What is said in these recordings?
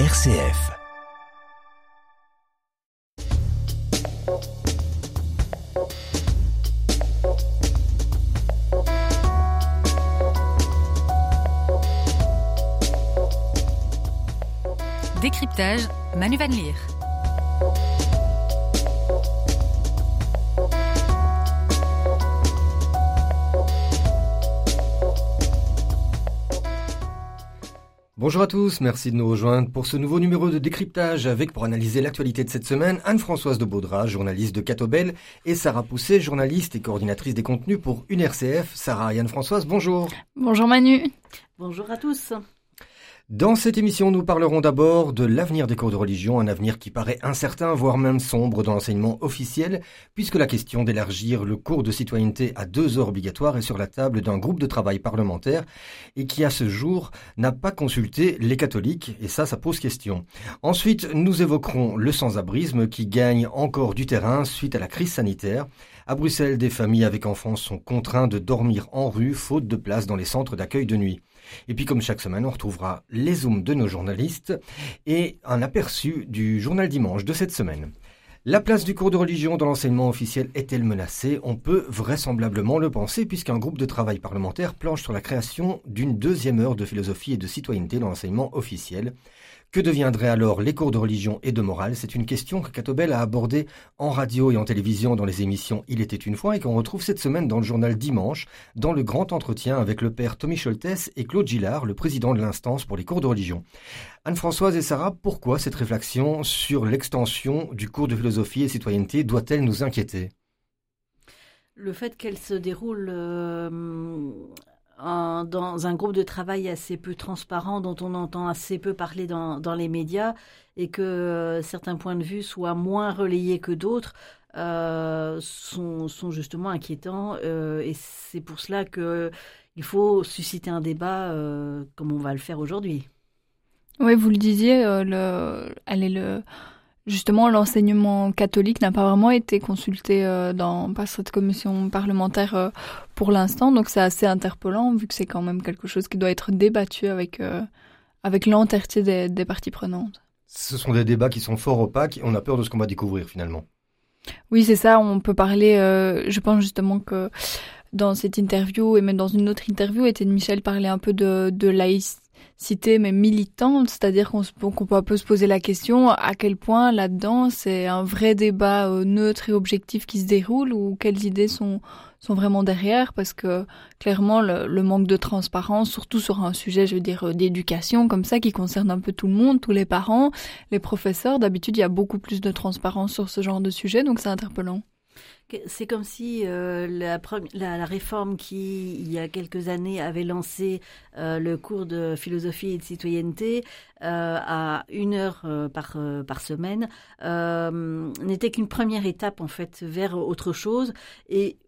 RCF. Décryptage, Manu Van Leer. Bonjour à tous, merci de nous rejoindre pour ce nouveau numéro de décryptage avec pour analyser l'actualité de cette semaine Anne-Françoise de Baudra, journaliste de Catobel, et Sarah Pousset, journaliste et coordinatrice des contenus pour une RCF. Sarah et Anne-Françoise, bonjour. Bonjour Manu. Bonjour à tous. Dans cette émission, nous parlerons d'abord de l'avenir des cours de religion, un avenir qui paraît incertain, voire même sombre dans l'enseignement officiel, puisque la question d'élargir le cours de citoyenneté à deux heures obligatoires est sur la table d'un groupe de travail parlementaire et qui, à ce jour, n'a pas consulté les catholiques, et ça, ça pose question. Ensuite, nous évoquerons le sans-abrisme qui gagne encore du terrain suite à la crise sanitaire. À Bruxelles, des familles avec enfants sont contraints de dormir en rue, faute de place dans les centres d'accueil de nuit. Et puis comme chaque semaine, on retrouvera les zooms de nos journalistes et un aperçu du journal dimanche de cette semaine. La place du cours de religion dans l'enseignement officiel est-elle menacée? On peut vraisemblablement le penser puisqu'un groupe de travail parlementaire planche sur la création d'une deuxième heure de philosophie et de citoyenneté dans l'enseignement officiel. Que deviendraient alors les cours de religion et de morale? C'est une question que Catobel a abordée en radio et en télévision dans les émissions Il était une fois et qu'on retrouve cette semaine dans le journal Dimanche, dans le grand entretien avec le père Tommy Scholtes et Claude Gillard, le président de l'instance pour les cours de religion. Anne-Françoise et Sarah, pourquoi cette réflexion sur l'extension du cours de philosophie et citoyenneté doit-elle nous inquiéter? Le fait qu'elle se déroule euh, dans un groupe de travail assez peu transparent, dont on entend assez peu parler dans, les médias, et que euh, certains points de vue soient moins relayés que d'autres, euh, sont, justement inquiétants. Euh, et c'est pour cela qu'il faut susciter un débat comme on va le faire aujourd'hui. Oui, vous le disiez, le, est le Justement, l'enseignement catholique n'a pas vraiment été consulté euh, dans, par cette commission parlementaire euh, pour l'instant, donc c'est assez interpellant vu que c'est quand même quelque chose qui doit être débattu avec, euh, avec l'entièreté des, des parties prenantes. Ce sont des débats qui sont fort opaques et on a peur de ce qu'on va découvrir finalement. Oui, c'est ça, on peut parler, je pense justement que dans cette interview et même dans une autre interview, Étienne Michel parlait un peu de, de laïcité cité mais militante, c'est-à-dire qu'on peut un peu se poser la question à quel point là-dedans c'est un vrai débat euh, neutre et objectif qui se déroule ou quelles idées sont sont vraiment derrière? Parce que clairement le, manque de transparence, surtout sur un sujet, je veux dire, euh, d'éducation comme ça qui concerne un peu tout le monde, tous les parents, les professeurs, d'habitude il y a beaucoup plus de transparence sur ce genre de sujet donc c'est interpellant. C'est comme si euh, la, réforme qui, il y a quelques années, avait lancé euh, le cours de philosophie et de citoyenneté euh, à une heure par, par semaine n'était qu'une première étape en fait vers autre chose. Et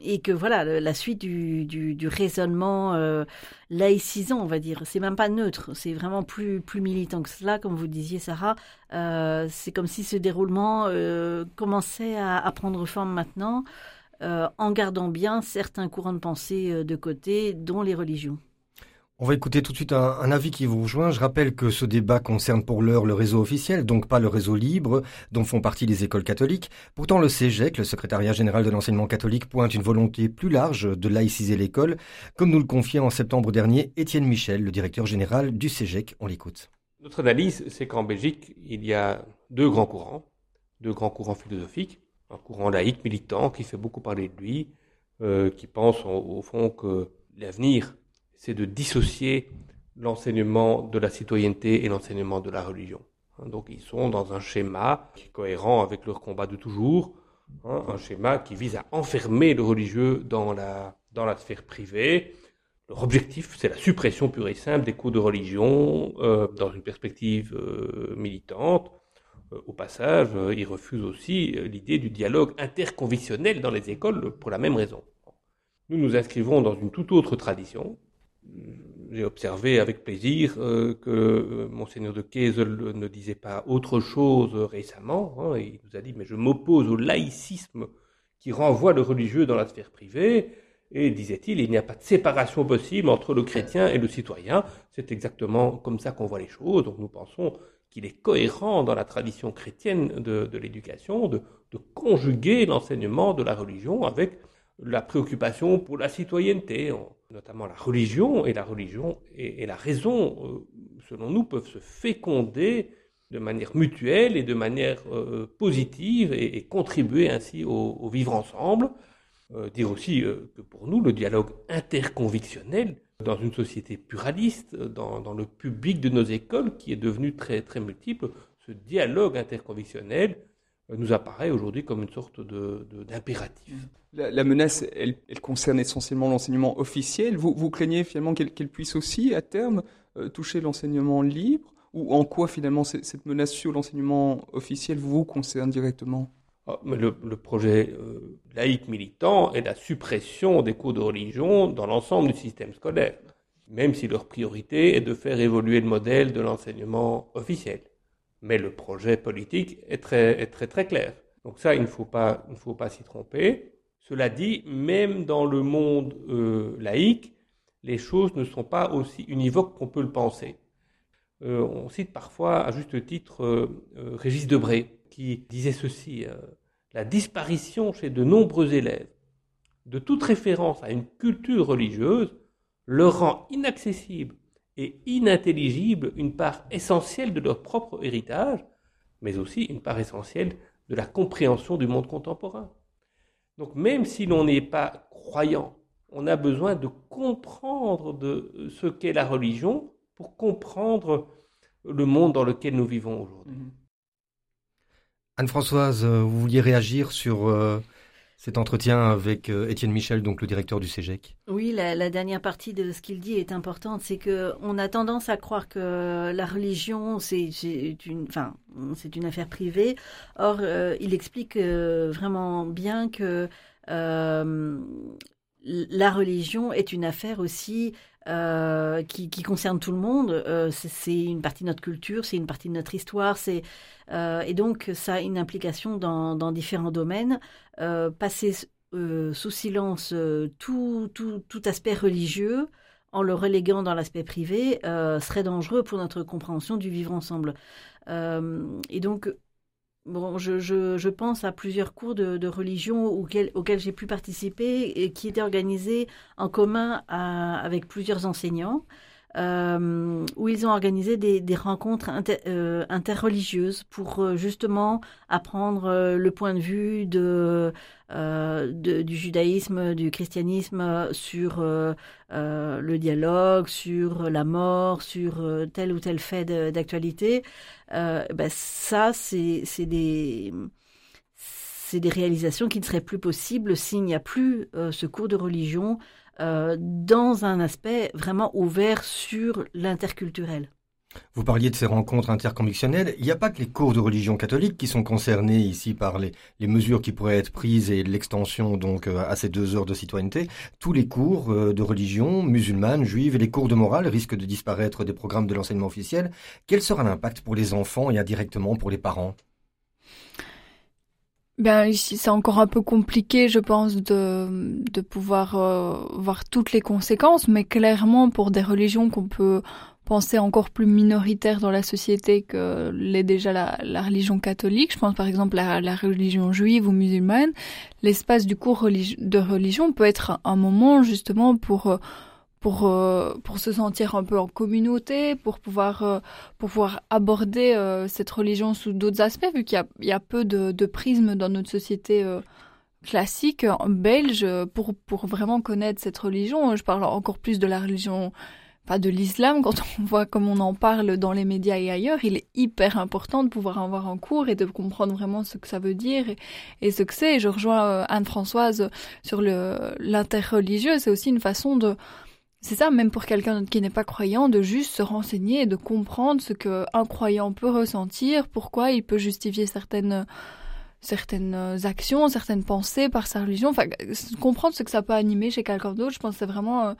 et que voilà la suite du, du, raisonnement euh, laïcisant on va dire. C'est même pas neutre. C'est vraiment plus plus militant que cela comme vous disiez Sarah. Euh, c'est comme si ce déroulement euh, commençait à, à, prendre forme maintenant en gardant bien certains courants de pensée de côté dont les religions on va écouter tout de suite un, avis qui vous rejoint. Je rappelle que ce débat concerne pour l'heure le réseau officiel, donc pas le réseau libre, dont font partie les écoles catholiques. Pourtant, le CEGEC, le secrétariat général de l'enseignement catholique, pointe une volonté plus large de laïciser l'école, comme nous le confiait en septembre dernier Étienne Michel, le directeur général du CEGEC. On l'écoute. Notre analyse, c'est qu'en Belgique, il y a deux grands courants, deux grands courants philosophiques. Un courant laïque militant qui fait beaucoup parler de lui, euh, qui pense au fond que l'avenir c'est de dissocier l'enseignement de la citoyenneté et l'enseignement de la religion. Hein, donc ils sont dans un schéma qui est cohérent avec leur combat de toujours, hein, un schéma qui vise à enfermer le religieux dans la, dans la sphère privée. Leur objectif, c'est la suppression pure et simple des cours de religion euh, dans une perspective euh, militante. Euh, au passage, ils refusent aussi l'idée du dialogue interconvictionnel dans les écoles pour la même raison. Nous nous inscrivons dans une toute autre tradition, j'ai observé avec plaisir euh, que euh, monseigneur de Kessel ne disait pas autre chose récemment. Hein, il nous a dit mais je m'oppose au laïcisme qui renvoie le religieux dans la sphère privée. Et disait-il, il n'y a pas de séparation possible entre le chrétien et le citoyen. C'est exactement comme ça qu'on voit les choses. Donc nous pensons qu'il est cohérent dans la tradition chrétienne de, l'éducation de, conjuguer l'enseignement de la religion avec la préoccupation pour la citoyenneté, notamment la religion et la religion et, la raison, euh, selon nous, peuvent se féconder de manière mutuelle et de manière euh, positive et, contribuer ainsi au, vivre ensemble. Euh, dire aussi que pour nous, le dialogue interconvictionnel dans une société pluraliste, dans, le public de nos écoles qui est devenu très, très multiple, ce dialogue interconvictionnel nous apparaît aujourd'hui comme une sorte d'impératif. De, la, menace, elle, concerne essentiellement l'enseignement officiel. Vous, vous craignez finalement qu'elle puisse aussi, à terme, euh, toucher l'enseignement libre? Ou en quoi finalement cette menace sur l'enseignement officiel vous concerne directement? Ah, le, projet euh, laïque militant est la suppression des cours de religion dans l'ensemble du système scolaire, même si leur priorité est de faire évoluer le modèle de l'enseignement officiel. Mais le projet politique est très, très, clair. Donc ça, il ne faut pas, s'y tromper. Cela dit, même dans le monde euh, laïque, les choses ne sont pas aussi univoques qu'on peut le penser. Euh, on cite parfois, à juste titre, Régis Debré, qui disait ceci, euh, la disparition chez de nombreux élèves de toute référence à une culture religieuse leur rend inaccessible et inintelligible une part essentielle de leur propre héritage, mais aussi une part essentielle de la compréhension du monde contemporain. Donc même si l'on n'est pas croyant, on a besoin de comprendre de ce qu'est la religion pour comprendre le monde dans lequel nous vivons aujourd'hui. Anne-Françoise, euh, vous vouliez réagir sur euh, cet entretien avec euh, Étienne Michel, donc le directeur du CEGEC Oui, la, dernière partie de ce qu'il dit est importante. C'est que on a tendance à croire que la religion, c'est une, enfin, c'est une affaire privée. Or, il explique vraiment bien que la religion est une affaire aussi euh, qui, concerne tout le monde. Euh, c'est une partie de notre culture, c'est une partie de notre histoire, c'est euh, et donc ça a une implication dans, différents domaines. passer sous silence tout, tout, aspect religieux en le reléguant dans l'aspect privé serait dangereux pour notre compréhension du vivre ensemble. et donc Bon, je, je, je, pense à plusieurs cours de, de religion auxquels, auxquels j'ai pu participer et qui étaient organisés en commun avec plusieurs enseignants. Euh, où ils ont organisé des, rencontres euh, interreligieuses pour euh, justement apprendre le point de vue du judaïsme, du christianisme sur le dialogue, sur la mort, sur tel ou tel fait d'actualité. Ben ça, c'est des réalisations qui ne seraient plus possibles s'il n'y a plus ce cours de religion euh, dans un aspect vraiment ouvert sur l'interculturel. Vous parliez de ces rencontres interconvictionnelles. Il n'y a pas que les cours de religion catholique qui sont concernés ici par les, mesures qui pourraient être prises et l'extension donc euh, à ces deux heures de citoyenneté. Tous les cours euh, de religion musulmane, juive et les cours de morale risquent de disparaître des programmes de l'enseignement officiel. Quel sera l'impact pour les enfants et indirectement pour les parents? Ben c'est encore un peu compliqué, je pense, de de pouvoir euh, voir toutes les conséquences, mais clairement pour des religions qu'on peut penser encore plus minoritaires dans la société que l'est déjà la, la, religion catholique, je pense par exemple à la religion juive ou musulmane, l'espace du cours de religion peut être un moment justement pour euh, pour euh, pour se sentir un peu en communauté, pour pouvoir euh, pour pouvoir aborder euh, cette religion sous d'autres aspects, vu qu'il y a il y a peu de, de prismes dans notre société classique belge pour pour vraiment connaître cette religion. Je parle encore plus de la religion pas de l'islam, quand on voit comme on en parle dans les médias et ailleurs, il est hyper important de pouvoir avoir un cours et de comprendre vraiment ce que ça veut dire et, et ce que c'est. Je rejoins Anne-Françoise sur le l'interreligieux, c'est aussi une façon de c'est ça, même pour quelqu'un qui n'est pas croyant, de juste se renseigner et de comprendre ce qu'un croyant peut ressentir, pourquoi il peut justifier certaines certaines actions, certaines pensées par sa religion. Enfin, comprendre ce que ça peut animer chez quelqu'un d'autre, je pense que c'est vraiment, euh,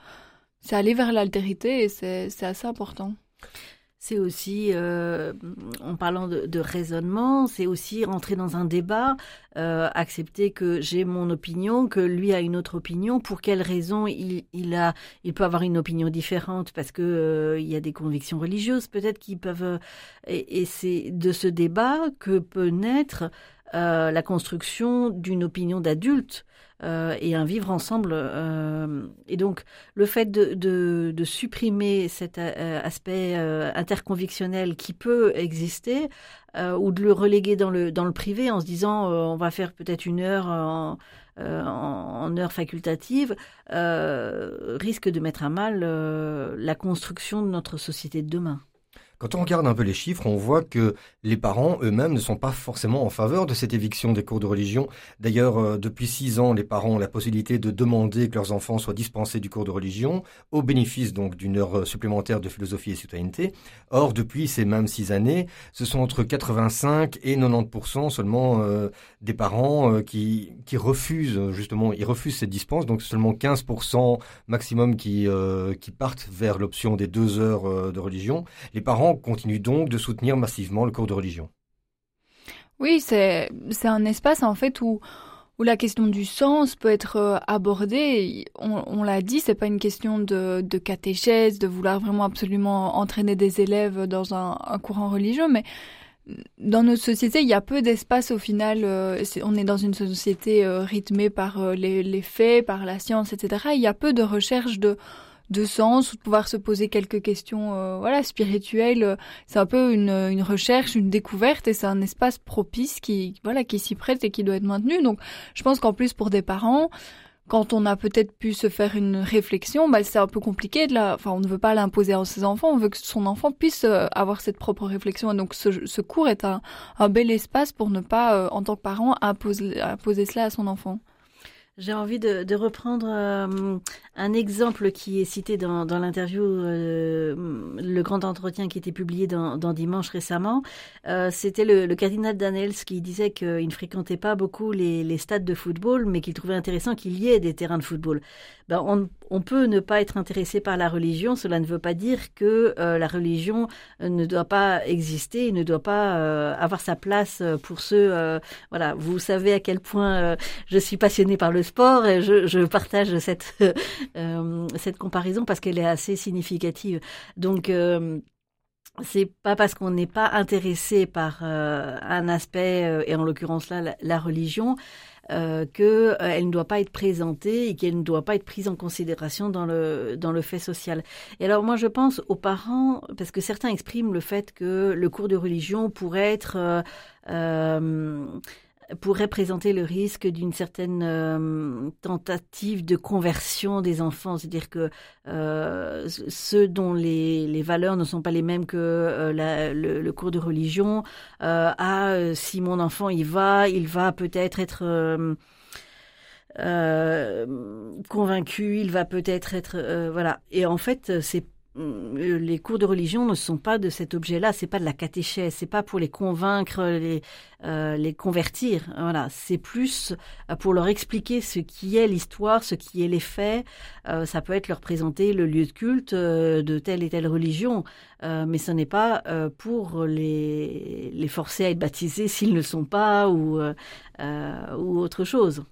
c'est aller vers l'altérité et c'est assez important. C'est aussi, euh, en parlant de, raisonnement, c'est aussi rentrer dans un débat, euh, accepter que j'ai mon opinion, que lui a une autre opinion. Pour quelle raison il, a, il peut avoir une opinion différente parce que euh, il y a des convictions religieuses peut-être qui peuvent. Et c'est de ce débat que peut naître la construction d'une opinion d'adulte euh, et un vivre ensemble. Euh, et donc, le fait de, de, supprimer cet euh, aspect interconvictionnel qui peut exister, ou de le reléguer dans le, dans le privé en se disant on va faire peut-être une heure en, heure facultative, risque de mettre à mal la construction de notre société de demain. Quand on regarde un peu les chiffres, on voit que les parents eux-mêmes ne sont pas forcément en faveur de cette éviction des cours de religion. D'ailleurs, euh, depuis six ans, les parents ont la possibilité de demander que leurs enfants soient dispensés du cours de religion, au bénéfice donc d'une heure euh, supplémentaire de philosophie et citoyenneté. Or, depuis ces mêmes six années, ce sont entre 85 et 90% seulement euh, des parents qui, refusent justement, ils refusent cette dispense, donc seulement 15% maximum qui, qui partent vers l'option des deux heures de religion. Les parents continue donc de soutenir massivement le cours de religion. Oui, c'est un espace en fait où où la question du sens peut être euh, abordée. On, l'a dit, c'est pas une question de, de, catéchèse, de vouloir vraiment absolument entraîner des élèves dans un, courant religieux, mais dans notre société, il y a peu d'espace au final. Euh, on est dans une société euh, rythmée par les, les, faits, par la science, etc. Il y a peu de recherche de de sens ou de pouvoir se poser quelques questions euh, voilà spirituelles c'est un peu une, une recherche une découverte et c'est un espace propice qui voilà qui s'y prête et qui doit être maintenu donc je pense qu'en plus pour des parents quand on a peut-être pu se faire une réflexion, bah, c'est un peu compliqué de la, enfin, on ne veut pas l'imposer à ses enfants, on veut que son enfant puisse euh, avoir cette propre réflexion. Et donc, ce, ce cours est un, un, bel espace pour ne pas, euh, en tant que parent, imposer, imposer cela à son enfant. J'ai envie de, de reprendre euh, un exemple qui est cité dans, dans l'interview, euh, le grand entretien qui était publié dans, dans Dimanche récemment. Euh, C'était le, le, cardinal Daniels qui disait qu'il ne fréquentait pas beaucoup les, les stades de football, mais qu'il trouvait intéressant qu'il y ait des terrains de football. Ben, on, on, peut ne pas être intéressé par la religion, cela ne veut pas dire que euh, la religion ne doit pas exister, ne doit pas avoir sa place pour ceux. voilà, vous savez à quel point je suis passionnée par le sport et je, partage cette, euh, cette comparaison parce qu'elle est assez significative. Donc, euh, c'est pas parce qu'on n'est pas intéressé par euh, un aspect, et en l'occurrence là, la, religion, euh, qu'elle ne doit pas être présentée et qu'elle ne doit pas être prise en considération dans le, dans le fait social. Et alors moi je pense aux parents, parce que certains expriment le fait que le cours de religion pourrait être pourrait présenter le risque d'une certaine euh, tentative de conversion des enfants, c'est-à-dire que euh, ceux dont les, les, valeurs ne sont pas les mêmes que euh, le, cours de religion, ah si mon enfant y va, il va peut-être être, convaincu, il va peut-être être, voilà. Et en fait, c'est les cours de religion ne sont pas de cet objet-là, c'est pas de la catéchèse, c'est pas pour les convaincre, les, euh, les convertir. Voilà, c'est plus euh, pour leur expliquer ce qui est l'histoire, ce qui est les faits. ça peut être leur présenter le lieu de culte de telle et telle religion, mais ce n'est pas pour les, les forcer à être baptisés s'ils ne sont pas ou, ou autre chose.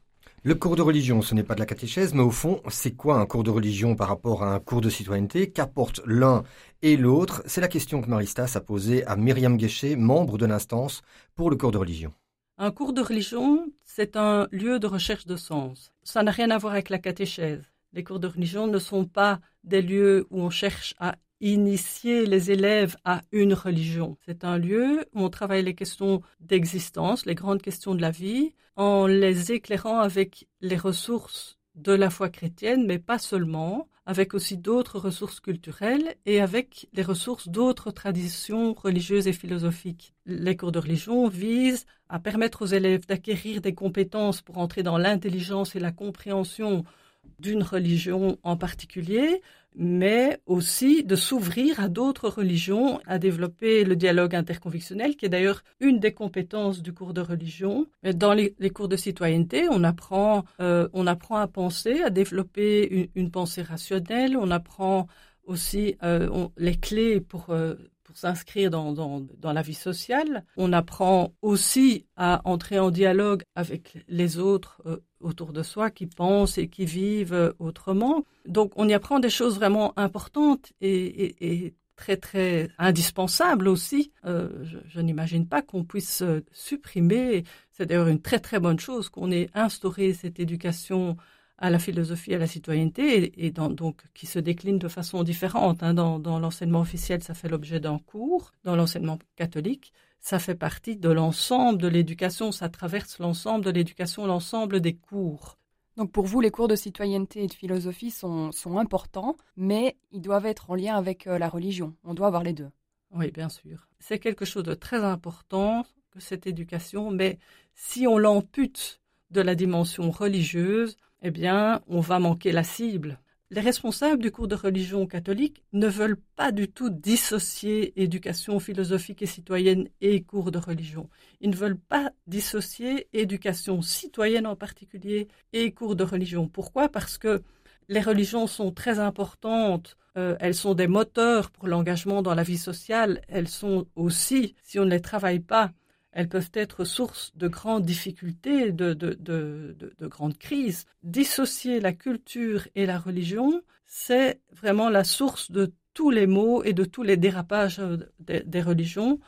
Le cours de religion, ce n'est pas de la catéchèse, mais au fond, c'est quoi un cours de religion par rapport à un cours de citoyenneté Qu'apportent l'un et l'autre? C'est la question que Maristas a posée à Myriam Guéchet, membre de l'instance pour le cours de religion. Un cours de religion, c'est un lieu de recherche de sens. Ça n'a rien à voir avec la catéchèse. Les cours de religion ne sont pas des lieux où on cherche à initier les élèves à une religion. C'est un lieu où on travaille les questions d'existence, les grandes questions de la vie, en les éclairant avec les ressources de la foi chrétienne, mais pas seulement, avec aussi d'autres ressources culturelles et avec les ressources d'autres traditions religieuses et philosophiques. Les cours de religion visent à permettre aux élèves d'acquérir des compétences pour entrer dans l'intelligence et la compréhension d'une religion en particulier, mais aussi de s'ouvrir à d'autres religions, à développer le dialogue interconvictionnel, qui est d'ailleurs une des compétences du cours de religion. Dans les, cours de citoyenneté, on apprend, euh, on apprend à penser, à développer une, pensée rationnelle, on apprend aussi euh, les clés pour, euh, s'inscrire dans, dans, la vie sociale. On apprend aussi à entrer en dialogue avec les autres euh, autour de soi qui pensent et qui vivent autrement. Donc on y apprend des choses vraiment importantes et, très très indispensables aussi. Euh, je n'imagine pas qu'on puisse supprimer. C'est d'ailleurs une très très bonne chose qu'on ait instauré cette éducation à la philosophie, à la citoyenneté, et, donc qui se décline de façon différente. Hein. Dans, l'enseignement officiel, ça fait l'objet d'un cours. Dans l'enseignement catholique, ça fait partie de l'ensemble de l'éducation. Ça traverse l'ensemble de l'éducation, l'ensemble des cours. Donc pour vous, les cours de citoyenneté et de philosophie sont, importants, mais ils doivent être en lien avec euh, la religion. On doit avoir les deux. Oui, bien sûr. C'est quelque chose de très important que cette éducation, mais si on l'ampute de la dimension religieuse, eh bien, on va manquer la cible. Les responsables du cours de religion catholique ne veulent pas du tout dissocier éducation philosophique et citoyenne et cours de religion. Ils ne veulent pas dissocier éducation citoyenne en particulier et cours de religion. Pourquoi? Parce que les religions sont très importantes, euh, elles sont des moteurs pour l'engagement dans la vie sociale, elles sont aussi, si on ne les travaille pas, elles peuvent être source de grandes difficultés, de, de, de, de, grandes crises. Dissocier la culture et la religion, c'est vraiment la source de tous les maux et de tous les dérapages euh, des religions.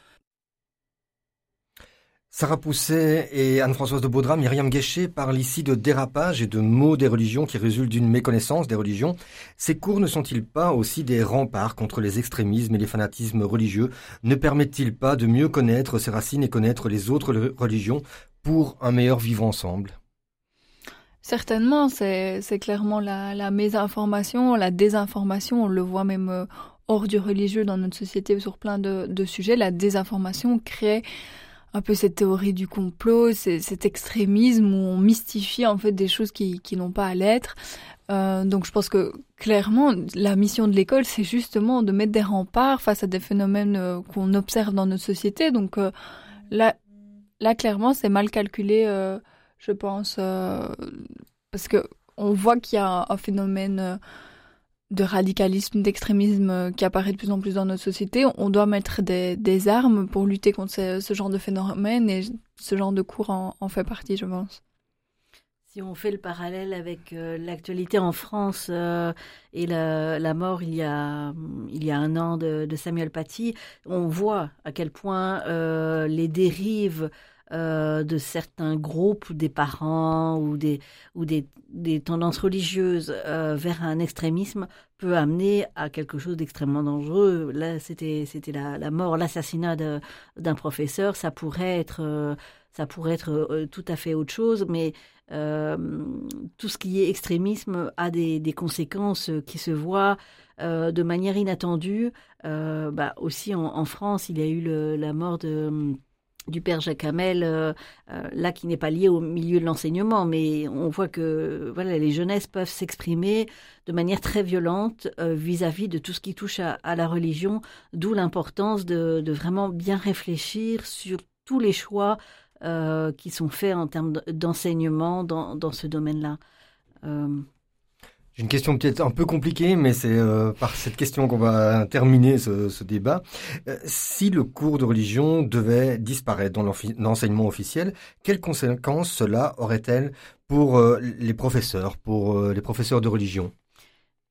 Sarah Pousset et Anne-Françoise de Baudra, Myriam Guéchet parlent ici de dérapage et de mots des religions qui résultent d'une méconnaissance des religions. Ces cours ne sont-ils pas aussi des remparts contre les extrémismes et les fanatismes religieux Ne permettent-ils pas de mieux connaître ses racines et connaître les autres religions pour un meilleur vivre ensemble? Certainement, c'est clairement la, la, mésinformation, la désinformation, on le voit même euh, hors du religieux dans notre société sur plein de, de sujets. La désinformation crée un peu cette théorie du complot, cet extrémisme où on mystifie en fait des choses qui, qui n'ont pas à l'être. Euh, donc je pense que clairement la mission de l'école c'est justement de mettre des remparts face à des phénomènes euh, qu'on observe dans notre société. Donc euh, là, là clairement c'est mal calculé, je pense, parce que on voit qu'il y a un phénomène de radicalisme, d'extrémisme euh, qui apparaît de plus en plus dans notre société, on doit mettre des, armes pour lutter contre ce, genre de phénomène et ce genre de cours en, fait partie, je pense. Si on fait le parallèle avec euh, l'actualité en France euh, et la, la, mort il y a il y a un an de Samuel Paty, on voit à quel point les dérives euh, de certains groupes, des parents ou des, ou des, des tendances religieuses euh, vers un extrémisme peut amener à quelque chose d'extrêmement dangereux. Là, c'était la, la mort, l'assassinat d'un professeur. Ça pourrait être euh, ça pourrait être tout à fait autre chose, mais tout ce qui est extrémisme a des, des conséquences qui se voient de manière inattendue. bah, aussi en, France, il y a eu la mort de du père Jacques Hamel, euh, euh, là qui n'est pas lié au milieu de l'enseignement, mais on voit que voilà les jeunesses peuvent s'exprimer de manière très violente euh, vis-à-vis de tout ce qui touche à, la religion, d'où l'importance de, vraiment bien réfléchir sur tous les choix qui sont faits en termes d'enseignement dans, dans, ce domaine-là. J'ai une question peut-être un peu compliquée, mais c'est euh, par cette question qu'on va terminer ce, débat. Euh, si le cours de religion devait disparaître dans l'enseignement officiel, quelles conséquences cela aurait-elle pour euh, les professeurs, pour les professeurs de religion?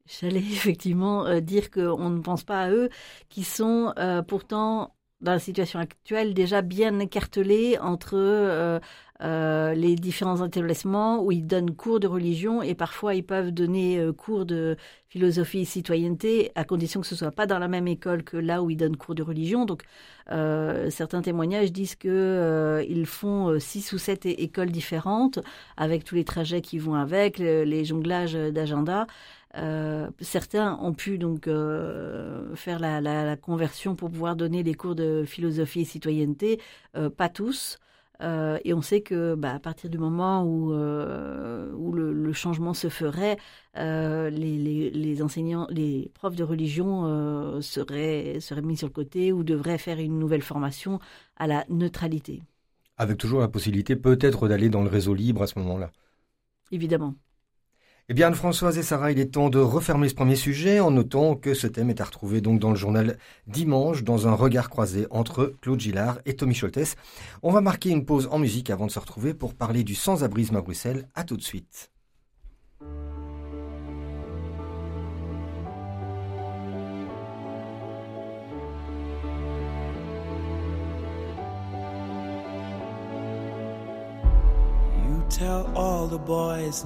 J'allais effectivement dire qu'on ne pense pas à eux, qui sont pourtant dans la situation actuelle déjà bien écartelés entre les différents établissements où ils donnent cours de religion et parfois ils peuvent donner euh, cours de philosophie et citoyenneté à condition que ce soit pas dans la même école que là où ils donnent cours de religion. Donc euh, certains témoignages disent que ils font six ou sept écoles différentes avec tous les trajets qui vont avec, les jonglages d'agenda. certains ont pu donc faire la, la, la, conversion pour pouvoir donner les cours de philosophie et citoyenneté, pas tous. Euh, et on sait que bah, à partir du moment où, euh, où le, changement se ferait, euh, les, les, les, enseignants, les profs de religion seraient, seraient mis sur le côté ou devraient faire une nouvelle formation à la neutralité. Avec toujours la possibilité peut-être d'aller dans le réseau libre à ce moment-là. Évidemment. Eh bien, Anne-Françoise et Sarah, il est temps de refermer ce premier sujet en notant que ce thème est à retrouver donc dans le journal dimanche, dans un regard croisé entre Claude Gillard et Tommy Scholtes. On va marquer une pause en musique avant de se retrouver pour parler du sans-abrisme à Bruxelles. À tout de suite. tell all the boys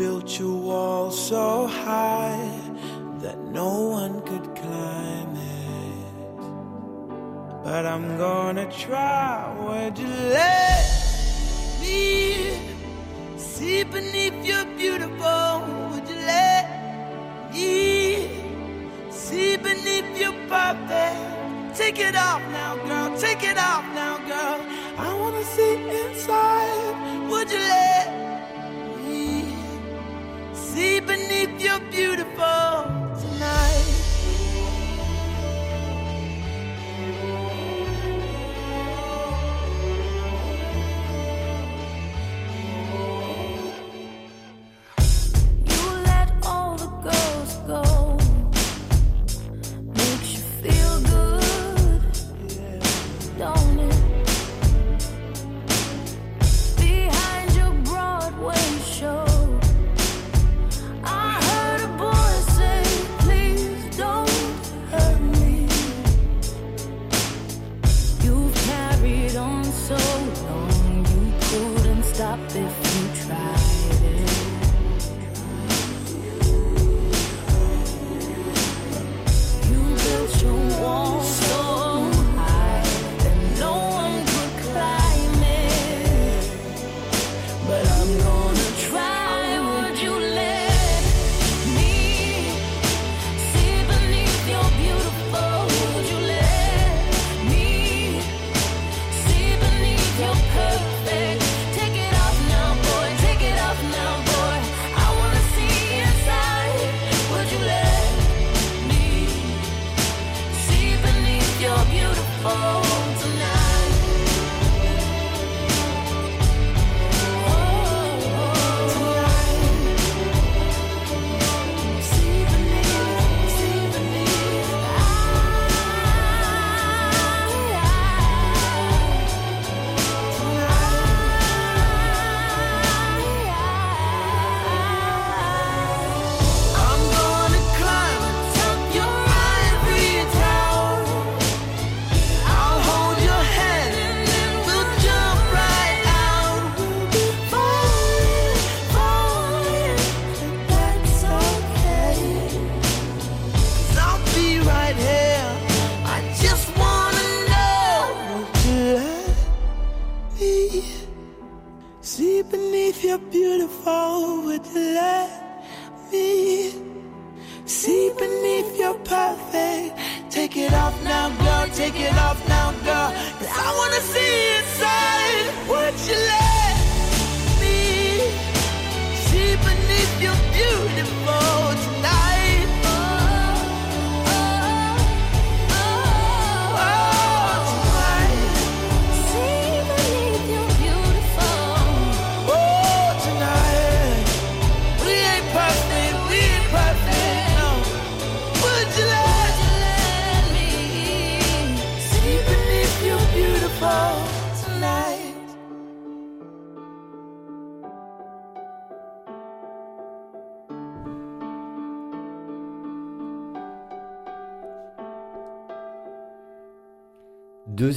Built your wall so high that no one could climb it. But I'm gonna try. Would you let me see beneath your beautiful? Would you let me see beneath your perfect? Take it off now, girl. Take it off now, girl. I wanna see inside. Would you let beneath your beautiful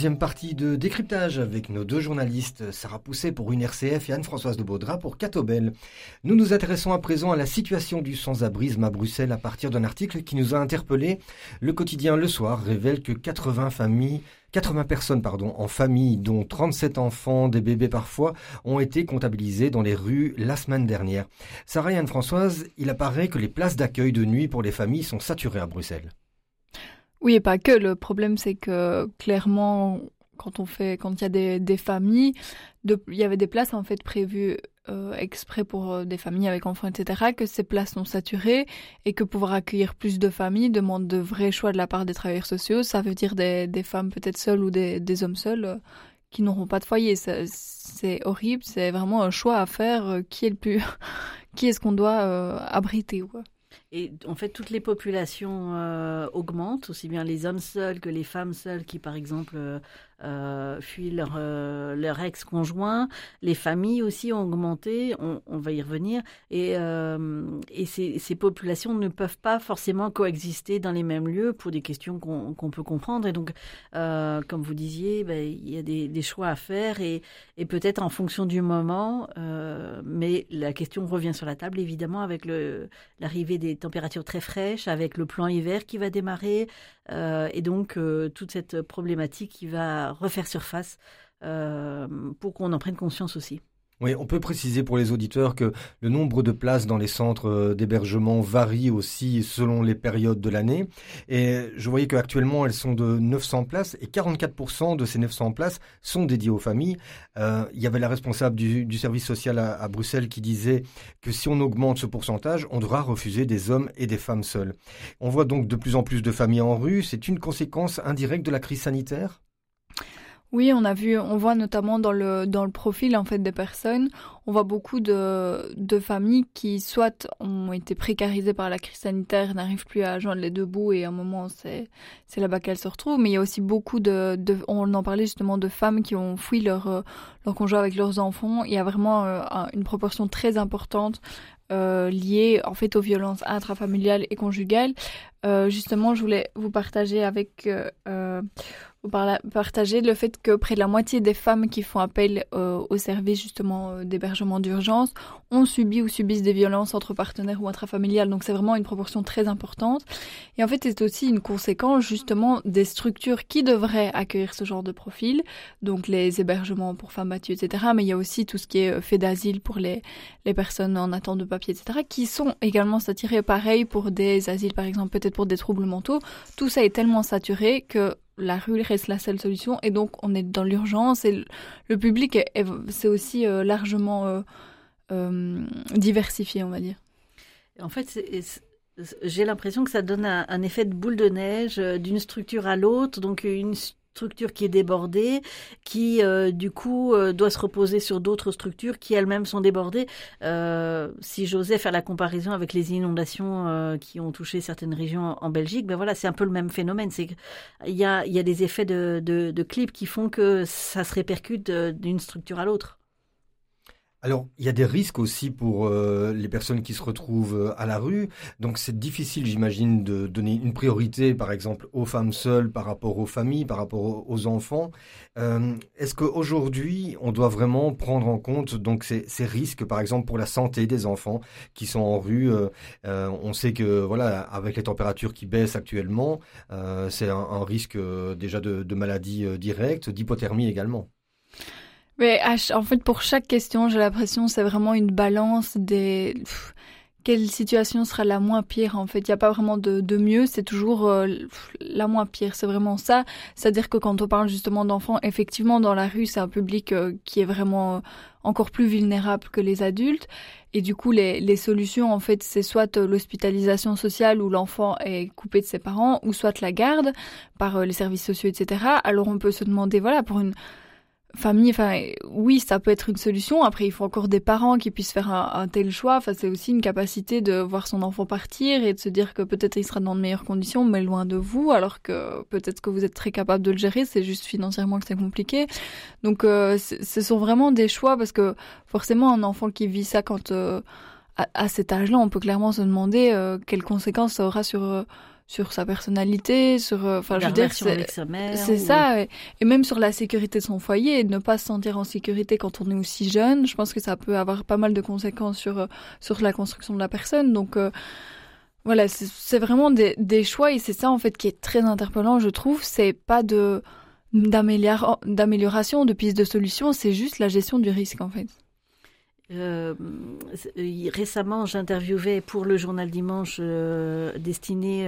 Deuxième partie de décryptage avec nos deux journalistes, Sarah Pousset pour une RCF et Anne-Françoise de Baudra pour Catobel. Nous nous intéressons à présent à la situation du sans-abrisme à Bruxelles à partir d'un article qui nous a interpellés. Le quotidien Le Soir révèle que 80 familles 80 personnes pardon, en famille, dont 37 enfants, des bébés parfois, ont été comptabilisées dans les rues la semaine dernière. Sarah et Anne-Françoise, il apparaît que les places d'accueil de nuit pour les familles sont saturées à Bruxelles. Oui, et pas que. Le problème, c'est que clairement, quand on fait, quand il y a des, des familles, il y avait des places en fait prévues euh, exprès pour euh, des familles avec enfants, etc., que ces places sont saturées et que pouvoir accueillir plus de familles demande de vrais choix de la part des travailleurs sociaux. Ça veut dire des, des femmes peut-être seules ou des, des hommes seuls euh, qui n'auront pas de foyer. C'est horrible, c'est vraiment un choix à faire. euh, qui est le plus, qui est-ce qu'on doit abriter quoi. Et en fait, toutes les populations euh, augmentent, aussi bien les hommes seuls que les femmes seules qui, par exemple, euh, fuient leur, euh, leur ex-conjoint. Les familles aussi ont augmenté, on, va y revenir. Et, euh, et ces, ces populations ne peuvent pas forcément coexister dans les mêmes lieux pour des questions qu'on peut comprendre. Et donc, euh, comme vous disiez, ben, il y a des, choix à faire et, et peut-être en fonction du moment. mais la question revient sur la table, évidemment, avec l'arrivée des températures très fraîches, avec le plan hiver qui va démarrer, et donc euh, toute cette problématique qui va refaire surface euh, pour qu'on en prenne conscience aussi. Oui, on peut préciser pour les auditeurs que le nombre de places dans les centres euh, d'hébergement varie aussi selon les périodes de l'année. Et je voyais qu'actuellement, elles sont de 900 places et 44% de ces 900 places sont dédiées aux familles. Euh, il y avait la responsable du, service social à, à, Bruxelles qui disait que si on augmente ce pourcentage, on devra refuser des hommes et des femmes seuls. On voit donc de plus en plus de familles en rue. C'est une conséquence indirecte de la crise sanitaire? Oui, on a vu, on voit notamment dans le dans le profil en fait des personnes, on voit beaucoup de de familles qui soit ont été précarisées par la crise sanitaire, n'arrivent plus à joindre les deux bouts et à un moment c'est c'est là-bas qu'elles se retrouvent. Mais il y a aussi beaucoup de, de on en parlait justement de femmes qui ont fui leur leur conjoint avec leurs enfants. Il y a vraiment euh, une proportion très importante euh, liée en fait aux violences intrafamiliales et conjugales. Euh, justement, je voulais vous partager avec euh, vous partager le fait que près de la moitié des femmes qui font appel euh, au service justement euh, d'hébergement d'urgence ont subi ou subissent des violences entre partenaires ou intrafamiliales. Donc c'est vraiment une proportion très importante. Et en fait, c'est aussi une conséquence justement des structures qui devraient accueillir ce genre de profil. Donc les hébergements pour femmes battues, etc. Mais il y a aussi tout ce qui est fait d'asile pour les, les personnes en attente de papier, etc. qui sont également saturés pareil pour des asiles, par exemple, peut-être pour des troubles mentaux. Tout ça est tellement saturé que la rue reste la seule solution et donc on est dans l'urgence et le public est, est c'est aussi euh, largement euh, euh, diversifié on va dire. En fait, j'ai l'impression que ça donne un, un, effet de boule de neige d'une structure à l'autre, donc une structure qui est débordée, qui euh, du coup euh, doit se reposer sur d'autres structures qui elles-mêmes sont débordées. Euh, si j'osais faire la comparaison avec les inondations euh, qui ont touché certaines régions en, Belgique, ben voilà, c'est un peu le même phénomène. C'est qu'il y a, il y a des effets de, de, de clips qui font que ça se répercute d'une structure à l'autre. Alors, il y a des risques aussi pour euh, les personnes qui se retrouvent euh, à la rue. Donc, c'est difficile, j'imagine, de donner une priorité, par exemple, aux femmes seules par rapport aux familles, par rapport aux enfants. Euh, Est-ce qu'aujourd'hui, on doit vraiment prendre en compte donc ces, risques, par exemple, pour la santé des enfants qui sont en rue On sait que, voilà, avec les températures qui baissent actuellement, c'est un, un, risque déjà de, de maladie directe, d'hypothermie également. Mais en fait, pour chaque question, j'ai l'impression c'est vraiment une balance des. Quelle situation sera la moins pire en fait Il n'y a pas vraiment de, mieux, c'est toujours euh, la moins pire, c'est vraiment ça. C'est-à-dire que quand on parle justement d'enfants, effectivement, dans la rue, c'est un public euh, qui est vraiment encore plus vulnérable que les adultes. Et du coup, les, les solutions, en fait, c'est soit l'hospitalisation sociale où l'enfant est coupé de ses parents, ou soit la garde par euh, les services sociaux, etc. Alors on peut se demander, voilà, pour une famille, enfin, oui, ça peut être une solution. Après, il faut encore des parents qui puissent faire un, tel choix. Enfin, c'est aussi une capacité de voir son enfant partir et de se dire que peut-être il sera dans de meilleures conditions, mais loin de vous, alors que peut-être que vous êtes très capable de le gérer. C'est juste financièrement que c'est compliqué. Donc, euh, ce sont vraiment des choix parce que forcément, un enfant qui vit ça quand euh, à, cet âge-là, on peut clairement se demander euh, quelles conséquences ça aura sur sur sa personnalité, sur, euh, enfin, je veux dire, c'est ou- ça, et, et même sur la sécurité de son foyer, et de ne pas se sentir en sécurité quand on est aussi jeune. Je pense que ça peut avoir pas mal de conséquences sur euh, sur la construction de la personne. Donc euh, voilà, c'est c'est vraiment des, des choix, et c'est ça en fait qui est très interpellant, je trouve. C'est pas de d'amélior- d'amélioration, de piste de solution, c'est juste la gestion du risque en fait. Euh, euh, récemment, j'interviewais pour le journal Dimanche euh, destiné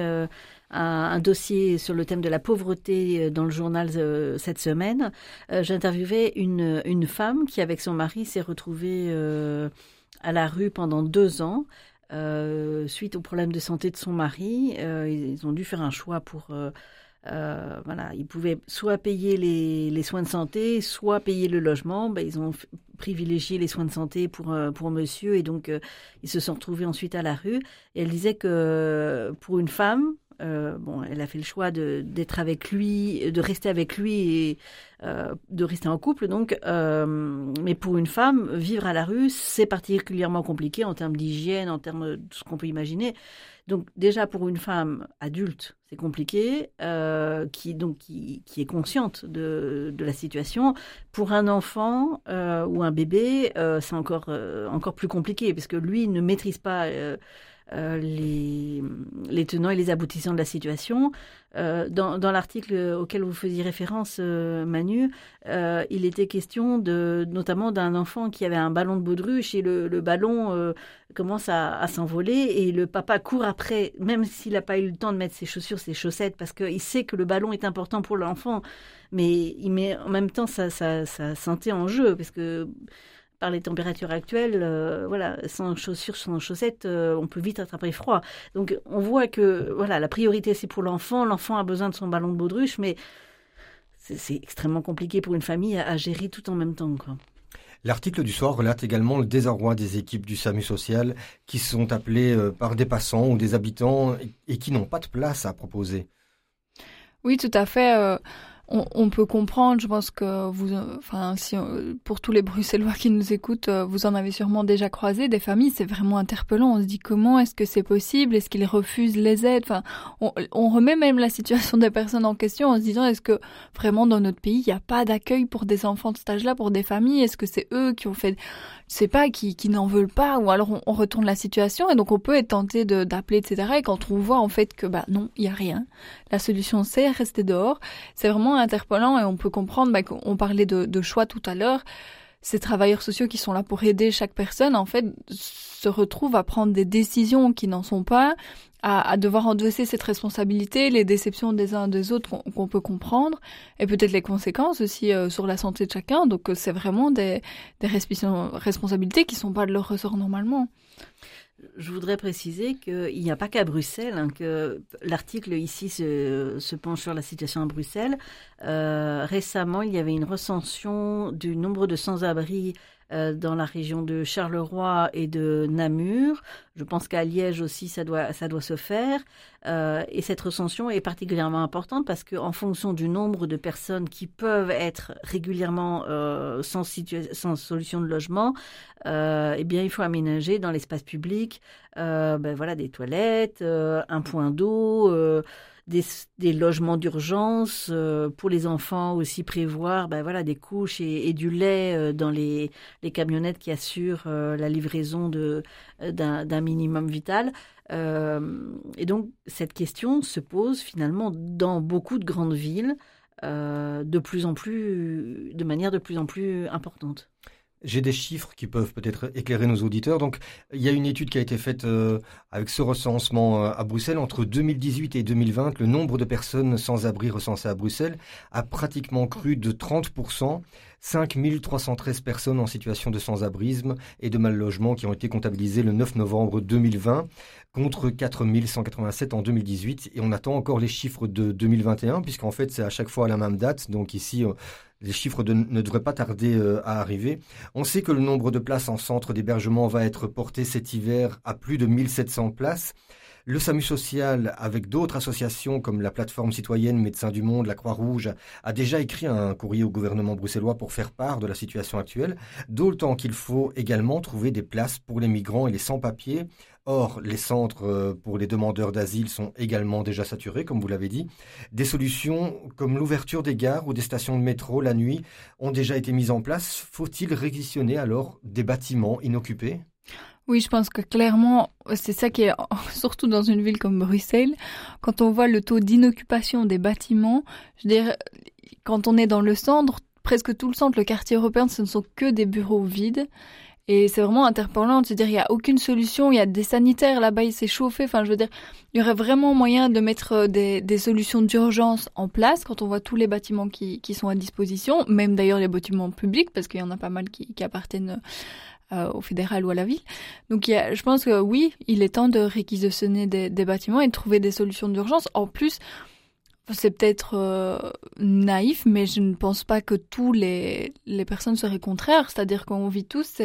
à un dossier sur le thème de la pauvreté dans le journal cette semaine. J'interviewais une, une femme qui, avec son mari, s'est retrouvée à la rue pendant deux ans. suite aux problèmes de santé de son mari, ils ont dû faire un choix pour euh, voilà, ils pouvaient soit payer les, soins de santé, soit payer le logement. Ben, ils ont privilégié les soins de santé pour, euh, pour monsieur et donc euh, ils se sont retrouvés ensuite à la rue. Et elle disait que pour une femme, bon, elle a fait le choix d'être avec lui, de rester avec lui et de rester en couple. Donc, mais pour une femme, vivre à la rue, c'est particulièrement compliqué en termes d'hygiène, en termes de ce qu'on peut imaginer. Donc déjà pour une femme adulte, c'est compliqué, euh, qui donc qui, qui est consciente de, de la situation. Pour un enfant euh, ou un bébé, euh, c'est encore euh, encore plus compliqué parce que lui ne maîtrise pas euh, les, tenants et les aboutissants de la situation. Euh, dans l'article auquel vous faisiez référence, euh, Manu, il était question de notamment d'un enfant qui avait un ballon de baudruche et le, ballon commence à, s'envoler et le papa court après, même s'il n'a pas eu le temps de mettre ses chaussures, ses chaussettes, parce qu'il sait que le ballon est important pour l'enfant, mais il met en même temps sa, sa santé en jeu, parce que par les températures actuelles, euh, voilà, sans chaussures, sans chaussettes, euh, on peut vite attraper froid. Donc on voit que voilà, la priorité c'est pour l'enfant, l'enfant a besoin de son ballon de baudruche, mais c'est extrêmement compliqué pour une famille à, à gérer tout en même temps. Quoi. L'article du soir relate également le désarroi des équipes du SAMU social qui sont appelées euh, par des passants ou des habitants et- et qui n'ont pas de place à proposer. Oui, tout à fait. euh, on, on peut comprendre. Je pense que vous, enfin, si euh, pour tous les Bruxellois qui nous écoutent, euh, vous en avez sûrement déjà croisé des familles. C'est vraiment interpellant. On se dit comment est-ce que c'est possible? Est-ce qu'ils refusent les aides? Enfin, on, on remet même la situation des personnes en question en se disant est-ce que vraiment dans notre pays il n'y a pas d'accueil pour des enfants de cet âge-là, pour des familles? Est-ce que c'est eux qui ont fait, je sais pas, qui, qui n'en veulent pas? Ou alors on, retourne la situation et donc on peut être tenté d'appeler etc. Et quand on voit en fait que bah non, il y a rien. La solution c'est rester dehors c'est vraiment interpellant et on peut comprendre, bah, qu'on parlait de, choix tout à l'heure, ces travailleurs sociaux qui sont là pour aider chaque personne, en fait, se retrouvent à prendre des décisions qui n'en sont pas, à, devoir endosser cette responsabilité, les déceptions des uns des autres qu'on peut comprendre, et peut-être les conséquences aussi euh, sur la santé de chacun. Donc euh, c'est vraiment des, des respons- responsabilités qui sont pas de leur ressort normalement. Je voudrais préciser qu'il n'y a pas qu'à Bruxelles, hein, que l'article ici se, penche sur la situation à Bruxelles. Euh, récemment, il y avait une recension du nombre de sans-abri dans la région de Charleroi et de Namur. Je pense qu'à Liège aussi, ça doit, ça doit se faire. Euh, et cette recension est particulièrement importante parce qu'en fonction du nombre de personnes qui peuvent être régulièrement euh, sans, sans solution de logement, euh, eh bien, il faut aménager dans l'espace public euh, ben voilà, des toilettes, euh, un point d'eau, euh, des, logements d'urgence euh, pour les enfants aussi prévoir ben voilà des couches et, du lait euh, dans les, camionnettes qui assurent euh, la livraison de d'un minimum vital et donc cette question se pose finalement dans beaucoup de grandes villes de plus en plus de manière de plus en plus importante. J'ai des chiffres qui peuvent peut-être éclairer nos auditeurs. Donc, il y a une étude qui a été faite euh, avec ce recensement euh, à Bruxelles. Entre 2018 et 2020, le nombre de personnes sans abri recensées à Bruxelles a pratiquement cru de 30%. 5313 personnes en situation de sans-abrisme et de mal-logement qui ont été comptabilisées le 9 novembre 2020 contre 4187 en 2018. Et on attend encore les chiffres de 2021 puisqu'en fait, c'est à chaque fois à la même date. Donc ici, euh, les chiffres ne devraient pas tarder euh, à arriver. On sait que le nombre de places en centre d'hébergement va être porté cet hiver à plus de 1700 places. Le SAMU social, avec d'autres associations comme la plateforme citoyenne Médecins du Monde, la Croix-Rouge, a déjà écrit un courrier au gouvernement bruxellois pour faire part de la situation actuelle, d'autant qu'il faut également trouver des places pour les migrants et les sans-papiers Or, les centres euh, pour les demandeurs d'asile sont également déjà saturés, comme vous l'avez dit. Des solutions comme l'ouverture des gares ou des stations de métro la nuit ont déjà été mises en place. Faut-il réquisitionner alors des bâtiments inoccupés? Oui, je pense que clairement, c'est ça qui est, surtout dans une ville comme Bruxelles, quand on voit le taux d'inoccupation des bâtiments, je dire, quand on est dans le centre, presque tout le centre, le quartier européen, ce ne sont que des bureaux vides. Et c'est vraiment interpellant de se dire, il n'y a aucune solution, il y a des sanitaires là-bas, il s'est chauffé. Enfin, je veux dire, il y aurait vraiment moyen de mettre euh, des, des solutions d'urgence en place quand on voit tous les bâtiments qui, qui sont à disposition, même d'ailleurs les bâtiments publics, parce qu'il y en a pas mal qui, qui appartiennent euh, au fédéral ou à la ville. Donc il y a, je pense que oui, il est temps de réquisitionner des, des bâtiments et de trouver des solutions d'urgence. En plus, c'est peut-être euh, naïf, mais je ne pense pas que tous les, les personnes seraient contraires. C'est-à-dire qu'on vit tous,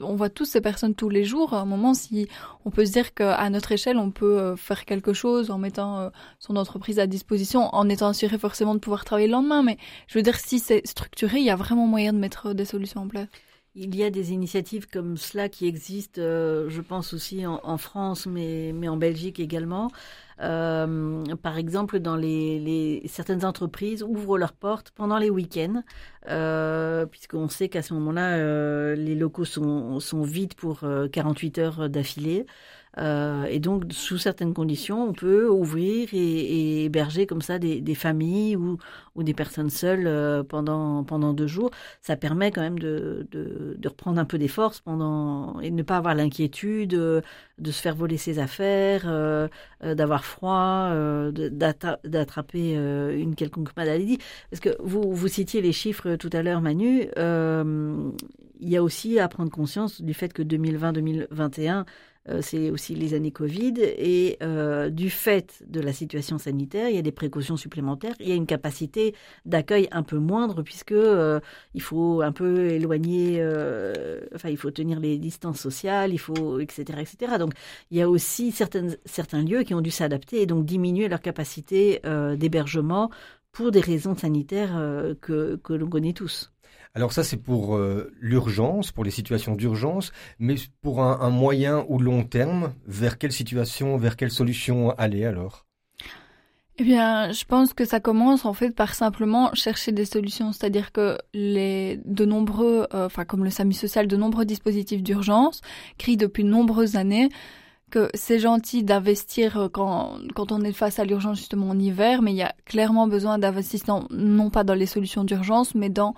on voit tous ces personnes tous les jours. À un moment, si on peut se dire qu'à notre échelle, on peut euh, faire quelque chose en mettant euh, son entreprise à disposition, en étant assuré forcément de pouvoir travailler le lendemain. Mais je veux dire, si c'est structuré, il y a vraiment moyen de mettre des solutions en place. Il y a des initiatives comme cela qui existent, je pense aussi en, en France, mais, mais en Belgique également. Euh, par exemple, dans les, les, certaines entreprises ouvrent leurs portes pendant les week-ends, euh, puisqu'on sait qu'à ce moment-là, euh, les locaux sont, sont vides pour 48 euh, heures d'affilée. Euh, et donc, sous certaines conditions, on peut ouvrir et, héberger comme ça des, familles ou, des personnes seules euh, pendant, pendant deux jours. Ça permet quand même de, de, reprendre un peu des forces pendant et de ne pas avoir l'inquiétude euh, de se faire voler ses affaires, d'avoir froid, d'attraper une quelconque maladie. Parce que vous, vous citiez les chiffres tout à l'heure, Manu. il y a aussi à prendre conscience du fait que 2020-2021 euh, c'est aussi les années Covid, et euh, du fait de la situation sanitaire, il y a des précautions supplémentaires, il y a une capacité d'accueil un peu moindre, puisque euh, il faut un peu éloigner, enfin il faut tenir les distances sociales, il faut, etc., etc. Donc il y a aussi certains lieux qui ont dû s'adapter et donc diminuer leur capacité d'hébergement pour des raisons sanitaires que l'on connaît tous. Alors ça, c'est pour euh, l'urgence, pour les situations d'urgence, mais pour un, moyen ou long terme, vers quelle situation, vers quelle solution aller alors? Eh bien, je pense que ça commence en fait par simplement chercher des solutions, c'est-à-dire que les de nombreux, euh, enfin comme le SAMU social, de nombreux dispositifs d'urgence crient depuis de nombreuses années que c'est gentil d'investir euh, quand, quand on est face à l'urgence justement en hiver, mais il y a clairement besoin d'investissement non pas dans les solutions d'urgence, mais dans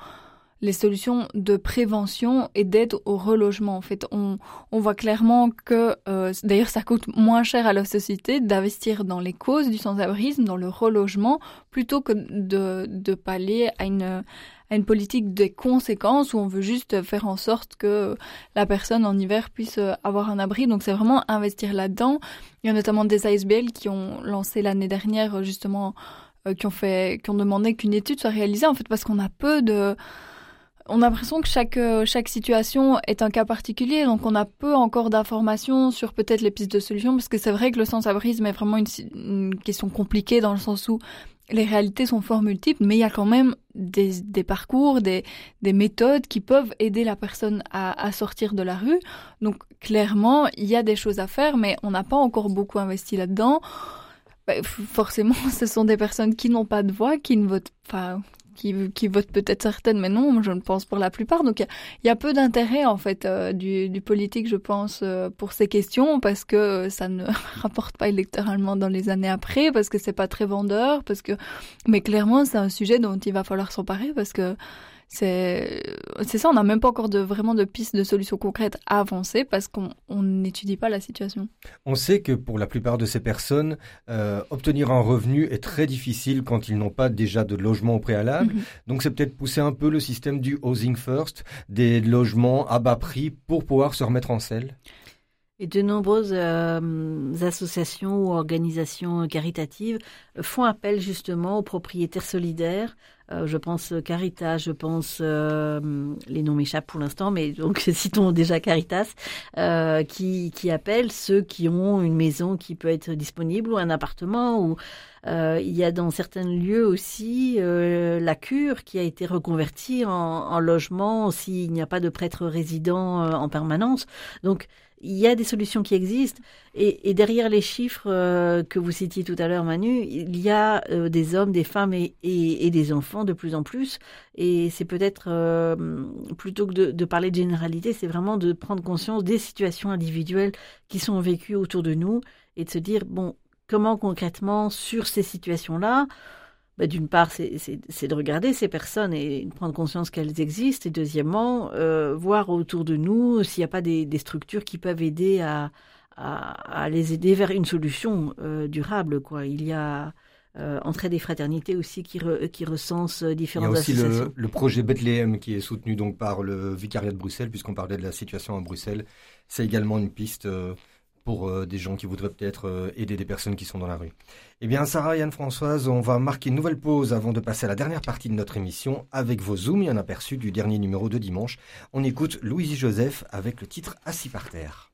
les solutions de prévention et d'aide au relogement. En fait, on, on voit clairement que, euh, d'ailleurs, ça coûte moins cher à la société d'investir dans les causes du sans-abrisme, dans le relogement, plutôt que de, de pallier à une, à une politique des conséquences où on veut juste faire en sorte que la personne en hiver puisse avoir un abri. Donc c'est vraiment investir là-dedans. Il y a notamment des ASBL qui ont lancé l'année dernière justement, euh, qui ont fait, qui ont demandé qu'une étude soit réalisée en fait parce qu'on a peu de on a l'impression que chaque, euh, chaque situation est un cas particulier, donc on a peu encore d'informations sur peut-être les pistes de solution, parce que c'est vrai que le sans-abrisme est vraiment une, question compliquée dans le sens où les réalités sont fort multiples, mais il y a quand même des, des parcours, des, des méthodes qui peuvent aider la personne à, sortir de la rue. Donc clairement, il y a des choses à faire, mais on n'a pas encore beaucoup investi là-dedans. Bah, forcément, ce sont des personnes qui n'ont pas de voix, qui ne votent, pas qui, qui votent peut-être certaines, mais non, je ne pense pour la plupart. Donc il y, a peu d'intérêt en fait euh, du, politique, je pense, euh, pour ces questions parce que ça ne rapporte pas électoralement dans les années après, parce que c'est pas très vendeur, parce que, mais clairement c'est un sujet dont il va falloir s'emparer parce que c'est c'est ça, on n'a même pas encore de vraiment de pistes de solutions concrètes à avancer parce qu'on n'étudie pas la situation. On sait que pour la plupart de ces personnes, euh, obtenir un revenu est très difficile quand ils n'ont pas déjà de logement au préalable. Mhm. Donc c'est peut-être pousser un peu le système du housing first, des logements à bas prix pour pouvoir se remettre en selle. Et de nombreuses euh, associations ou organisations caritatives font appel justement aux propriétaires solidaires. Euh, je pense Caritas, je pense euh, les noms m'échappent pour l'instant, mais donc citons déjà Caritas, qui, qui appelle ceux qui ont une maison qui peut être disponible ou un appartement ou il y a dans certains lieux aussi la cure qui a été reconvertie en, en logement s'il n'y a pas de prêtre résident en permanence. Donc il y a des solutions qui existent Et, derrière les chiffres euh, que vous citiez tout à l'heure, Manu, il y a euh, des hommes, des femmes et, des enfants de plus en plus. Et c'est peut-être, euh, plutôt que de, de, parler de généralité, c'est vraiment de prendre conscience des situations individuelles qui sont vécues autour de nous et de se dire, bon, comment concrètement, sur ces situations-là, bah, d'une part, c'est de regarder ces personnes et de prendre conscience qu'elles existent. Et deuxièmement, euh, voir autour de nous s'il n'y a pas des, des, structures qui peuvent aider à, à, à, les aider vers une solution euh, durable. Quoi. Il y a euh, Entraide et Fraternité aussi qui, re, qui recense différentes associations. Il y a aussi le, le, projet Bethléem qui est soutenu donc par le Vicariat de Bruxelles, puisqu'on parlait de la situation à Bruxelles. C'est également une piste euh, pour euh, des gens qui voudraient peut-être euh, aider des personnes qui sont dans la rue. Eh bien, Sarah et Anne-Françoise, on va marquer une nouvelle pause avant de passer à la dernière partie de notre émission avec vos zooms et un aperçu du dernier numéro de dimanche. On écoute Louise Joseph avec le titre Assis par terre.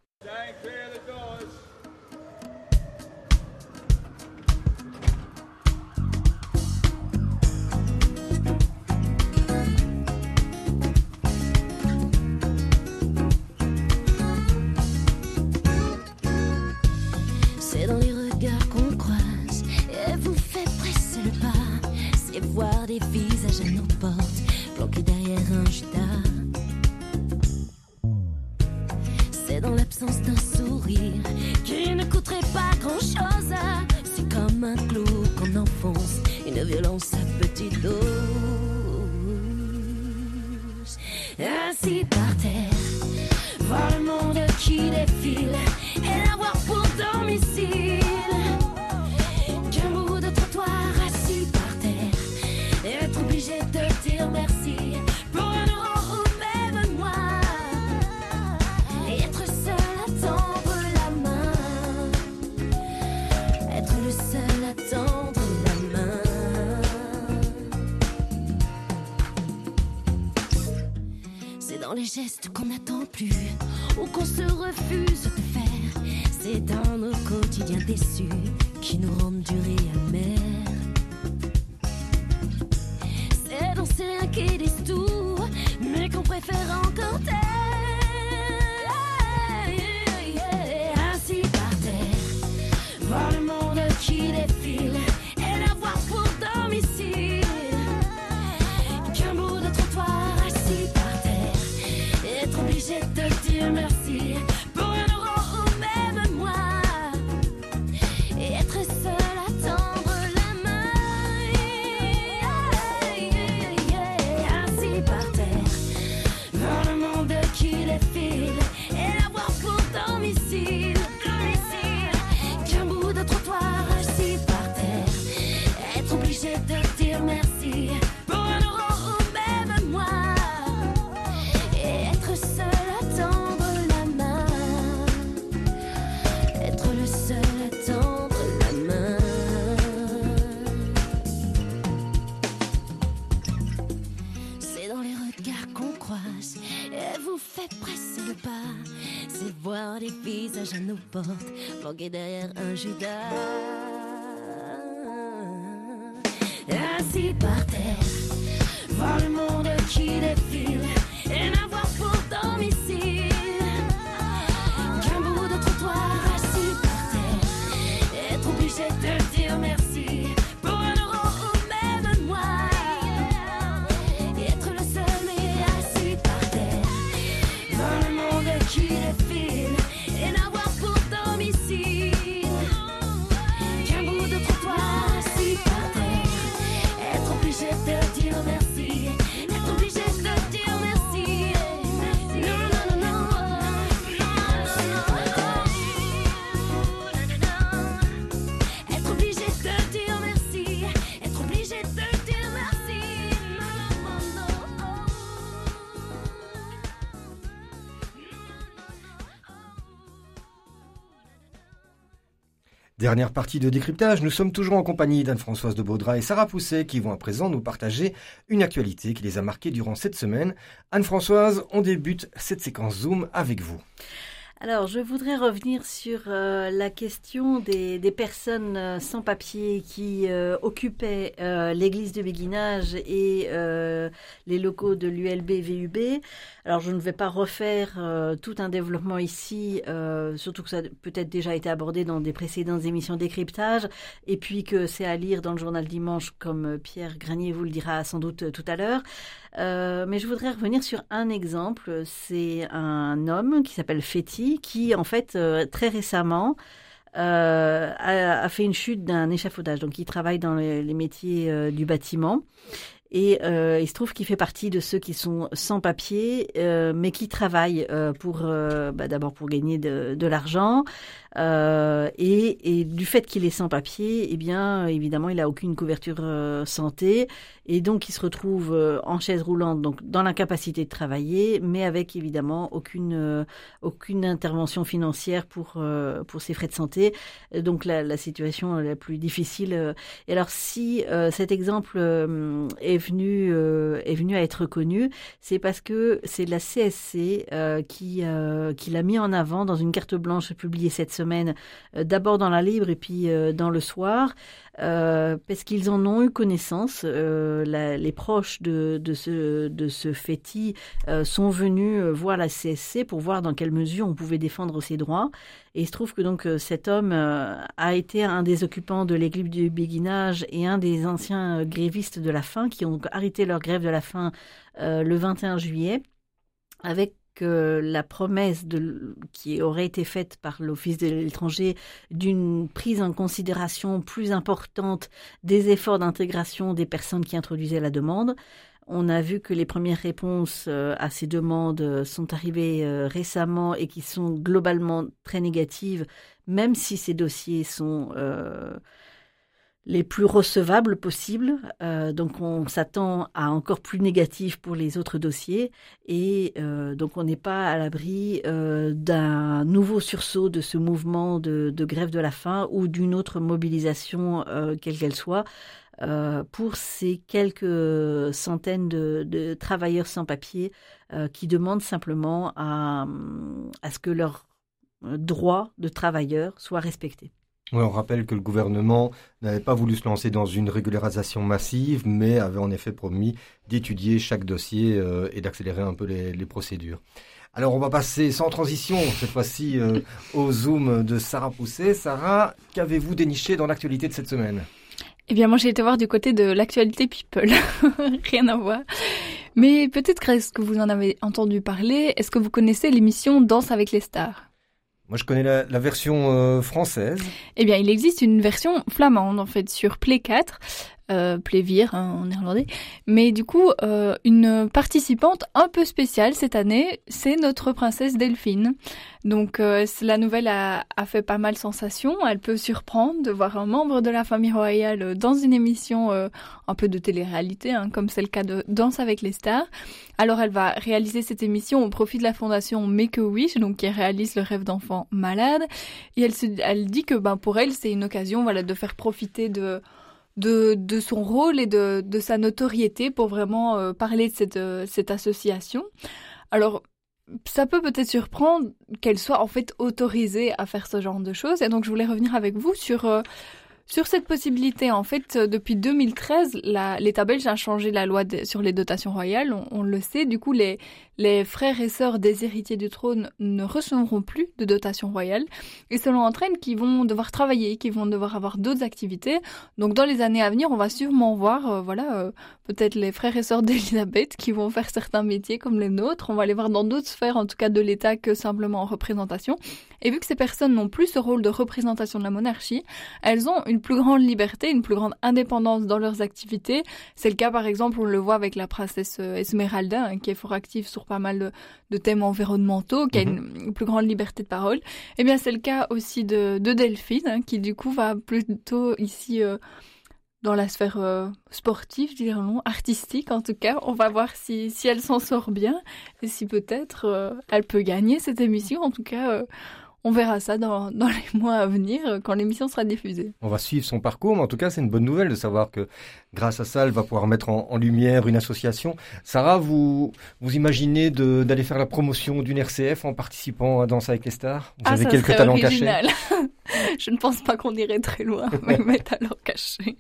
Des visages à nos portes, planqués derrière un judas. C'est dans l'absence d'un sourire qui ne coûterait pas grand chose. C'est comme un clou qu'on enfonce, une violence à petite dose. Ainsi par terre, voir le monde qui défile les gestes qu'on n'attend plus ou qu'on se refuse de faire. C'est dans nos quotidiens déçus qui nous rendent durés amers. C'est dans ces liens qui tout, planqués derrière un Judas. Assis par terre, voir le monde qui défile Dernière partie de décryptage, nous sommes toujours en compagnie d'Anne-Françoise de Baudra et Sarah Pousset qui vont à présent nous partager une actualité qui les a marqués durant cette semaine. Anne-Françoise, on débute cette séquence Zoom avec vous. Alors, je voudrais revenir sur euh, la question des, personnes euh, sans papier qui euh, occupaient l'église de Béguinage et les locaux de l'ULB VUB. Alors, je ne vais pas refaire tout un développement ici, surtout que ça peut-être déjà été abordé dans des précédentes émissions décryptage, et puis que c'est à lire dans le journal dimanche, comme Pierre Granier vous le dira sans doute tout à l'heure. Euh, mais je voudrais revenir sur un exemple. C'est un homme qui s'appelle Fetty, qui en fait euh, très récemment euh, a, fait une chute d'un échafaudage. Donc il travaille dans les, métiers du bâtiment. Et euh, il se trouve qu'il fait partie de ceux qui sont sans papier, euh, mais qui travaillent euh, pour euh, bah, d'abord pour gagner de, de l'argent. Euh, et, et du fait qu'il est sans papier, eh bien évidemment il a aucune couverture euh, santé et donc il se retrouve en chaise roulante, donc dans l'incapacité de travailler, mais avec évidemment aucune aucune intervention financière pour pour ses frais de santé. Donc la, la situation la plus difficile. Et alors si cet exemple est venu euh, est venu à être reconnu, c'est parce que c'est la CSC euh, qui euh, qui l'a mis en avant dans une carte blanche publiée cette semaine, d'abord dans la Libre et puis dans le Soir, euh, parce qu'ils en ont eu connaissance. Euh, les proches de, ce de euh, sont venus voir la CSC pour voir dans quelle mesure on pouvait défendre ses droits. Et il se trouve que donc cet homme a été un des occupants de l'église du béguinage et un des anciens grévistes de la faim qui ont arrêté leur grève de la faim le 21 juillet avec euh, la promesse de, qui aurait été faite par l'Office de l'étranger d'une prise en considération plus importante des efforts d'intégration des personnes qui introduisaient la demande. On a vu que les premières réponses euh, à ces demandes euh, sont arrivées euh, récemment et qui sont globalement très négatives, même si ces dossiers sont les plus recevables possibles. Euh, donc on s'attend à encore plus négatif pour les autres dossiers et euh, donc on n'est pas à l'abri euh, d'un nouveau sursaut de ce mouvement de, grève de la faim ou d'une autre mobilisation, quelle qu'elle soit, pour ces quelques centaines de, travailleurs sans papier qui demandent simplement à, à ce que leurs droits de travailleurs soient respectés. On rappelle que le gouvernement n'avait pas voulu se lancer dans une régularisation massive, mais avait en effet promis d'étudier chaque dossier euh, et d'accélérer un peu les, les, procédures. Alors on va passer sans transition cette fois-ci euh, au zoom de Sarah Pousset. Sarah, qu'avez-vous déniché dans l'actualité de cette semaine? Eh bien moi j'ai été voir du côté de l'actualité people, rien à voir. Mais peut-être est-ce que vous en avez entendu parler, est-ce que vous connaissez l'émission Danse avec les stars? Moi, je connais la, version euh, française. Eh bien, il existe une version flamande, en fait, sur Play 4, euh, Playvir hein, en néerlandais. Mais du coup, euh, une participante un peu spéciale cette année, c'est notre princesse Delphine. Donc, euh, la nouvelle a, a, fait pas mal sensation. Elle peut surprendre de voir un membre de la famille royale dans une émission euh, un peu de télé-réalité, hein, comme c'est le cas de Danse avec les stars. Alors, elle va réaliser cette émission au profit de la fondation Make-A-Wish, donc qui réalise le rêve d'enfant malade. Et elle, se, elle dit que ben, pour elle, c'est une occasion voilà, de faire profiter de de, son rôle et de, sa notoriété pour vraiment euh, parler de cette, euh, cette association. Alors, ça peut peut-être surprendre qu'elle soit en fait autorisée à faire ce genre de choses. Et donc, je voulais revenir avec vous sur, euh, sur cette possibilité. En fait, depuis 2013, l'État belge a changé la loi sur les dotations royales. On, on, le sait. Du coup, les, les frères et sœurs des héritiers du trône ne recevront plus de dotation royale. Et cela entraîne qu'ils vont devoir travailler, qu'ils vont devoir avoir d'autres activités. Donc, dans les années à venir, on va sûrement voir, euh, voilà, euh, peut-être les frères et sœurs d'Elisabeth qui vont faire certains métiers comme les nôtres. On va les voir dans d'autres sphères, en tout cas de l'État, que simplement en représentation. Et vu que ces personnes n'ont plus ce rôle de représentation de la monarchie, elles ont une plus grande liberté, une plus grande indépendance dans leurs activités. C'est le cas, par exemple, on le voit avec la princesse Esmeralda, hein, qui est fort active sur pas mal de, de thèmes environnementaux, qui a une, une, plus grande liberté de parole. Eh bien, c'est le cas aussi de, de Delphine, hein, qui du coup va plutôt ici euh, dans la sphère euh, sportive, dirons artistique en tout cas. On va voir si, si elle s'en sort bien et si peut-être euh, elle peut gagner cette émission. En tout cas, on verra ça dans, dans les mois à venir euh, quand l'émission sera diffusée. On va suivre son parcours, mais en tout cas, c'est une bonne nouvelle de savoir que grâce à ça, elle va pouvoir mettre en, en lumière une association. Sarah, vous, vous imaginez d'aller faire la promotion d'une RCF en participant à Danse avec les stars? Vous ah, avez ça quelques talents original. Je ne pense pas qu'on irait très loin avec mes talents cachés.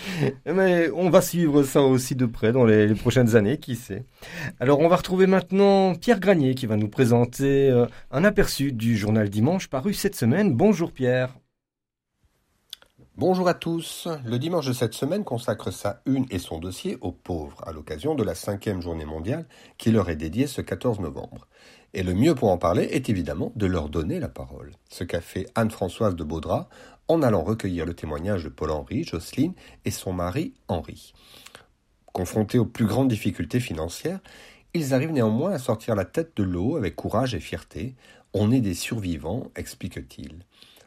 Mais on va suivre ça aussi de près dans les, prochaines années, qui sait. Alors, on va retrouver maintenant Pierre Granier qui va nous présenter euh, un aperçu du journal Dimanche paru cette semaine. Bonjour Pierre. Bonjour à tous. Le dimanche de cette semaine consacre sa une et son dossier aux pauvres à l'occasion de la cinquième journée mondiale qui leur est dédiée ce 14 novembre. Et le mieux pour en parler est évidemment de leur donner la parole. Ce qu'a fait Anne-Françoise de Baudras en allant recueillir le témoignage de Paul-Henri, Jocelyne et son mari Henri. Confrontés aux plus grandes difficultés financières, ils arrivent néanmoins à sortir la tête de l'eau avec courage et fierté. On est des survivants, explique-t-il.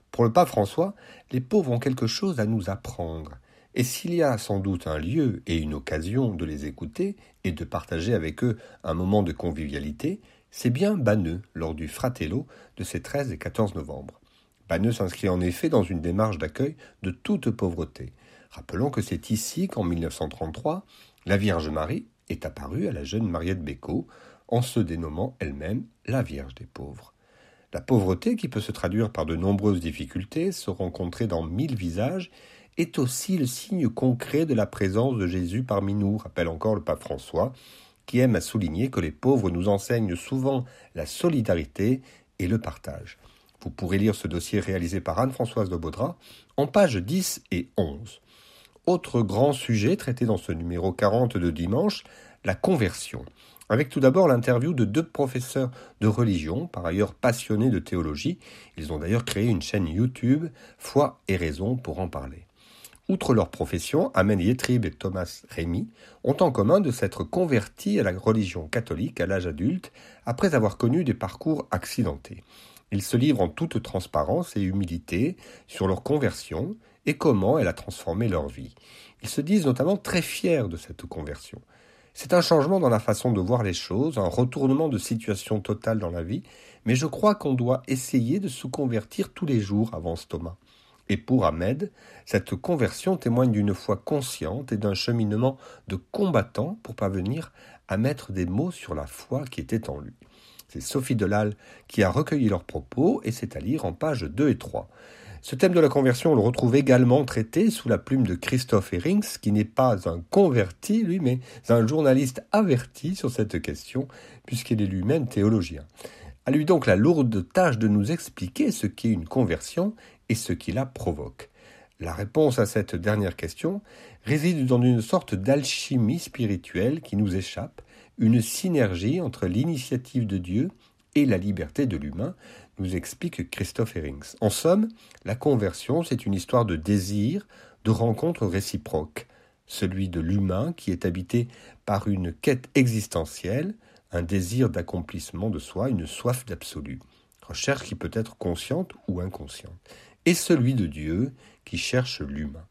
Pour le pape François, les pauvres ont quelque chose à nous apprendre. Et s'il y a sans doute un lieu et une occasion de les écouter et de partager avec eux un moment de convivialité, c'est bien Banneux lors du Fratello de ces 13 et 14 novembre. Banneux s'inscrit en effet dans une démarche d'accueil de toute pauvreté. Rappelons que c'est ici qu'en 1933, la Vierge Marie est apparue à la jeune Mariette Bécaud en se dénommant elle-même la Vierge des pauvres. La pauvreté, qui peut se traduire par de nombreuses difficultés, se rencontrer dans mille visages, est aussi le signe concret de la présence de Jésus parmi nous, rappelle encore le pape François, qui aime à souligner que les pauvres nous enseignent souvent la solidarité et le partage. Vous pourrez lire ce dossier réalisé par Anne-Françoise de Baudras en pages 10 et 11. Autre grand sujet traité dans ce numéro 40 de dimanche, la conversion. Avec tout d'abord l'interview de deux professeurs de religion, par ailleurs passionnés de théologie. Ils ont d'ailleurs créé une chaîne YouTube, Foi et Raison, pour en parler. Outre leur profession, Amen Yetrib et Thomas Rémy ont en commun de s'être convertis à la religion catholique à l'âge adulte après avoir connu des parcours accidentés. Ils se livrent en toute transparence et humilité sur leur conversion et comment elle a transformé leur vie. Ils se disent notamment très fiers de cette conversion. C'est un changement dans la façon de voir les choses, un retournement de situation totale dans la vie, mais je crois qu'on doit essayer de se convertir tous les jours, avance Thomas. Et pour Ahmed, cette conversion témoigne d'une foi consciente et d'un cheminement de combattant pour parvenir à mettre des mots sur la foi qui était en lui. C'est Sophie Delal qui a recueilli leurs propos et c'est à lire en pages 2 et 3. Ce thème de la conversion, on le retrouve également traité sous la plume de Christophe Herings, qui n'est pas un converti, lui, mais un journaliste averti sur cette question, puisqu'il est lui-même théologien. À lui donc la lourde tâche de nous expliquer ce qu'est une conversion et ce qui la provoque. La réponse à cette dernière question réside dans une sorte d'alchimie spirituelle qui nous échappe, une synergie entre l'initiative de Dieu et la liberté de l'humain, nous explique Christophe Herings. En somme, la conversion, c'est une histoire de désir, de rencontre réciproque, celui de l'humain qui est habité par une quête existentielle, un désir d'accomplissement de soi, une soif d'absolu, recherche qui peut être consciente ou inconsciente, et celui de Dieu qui cherche l'humain.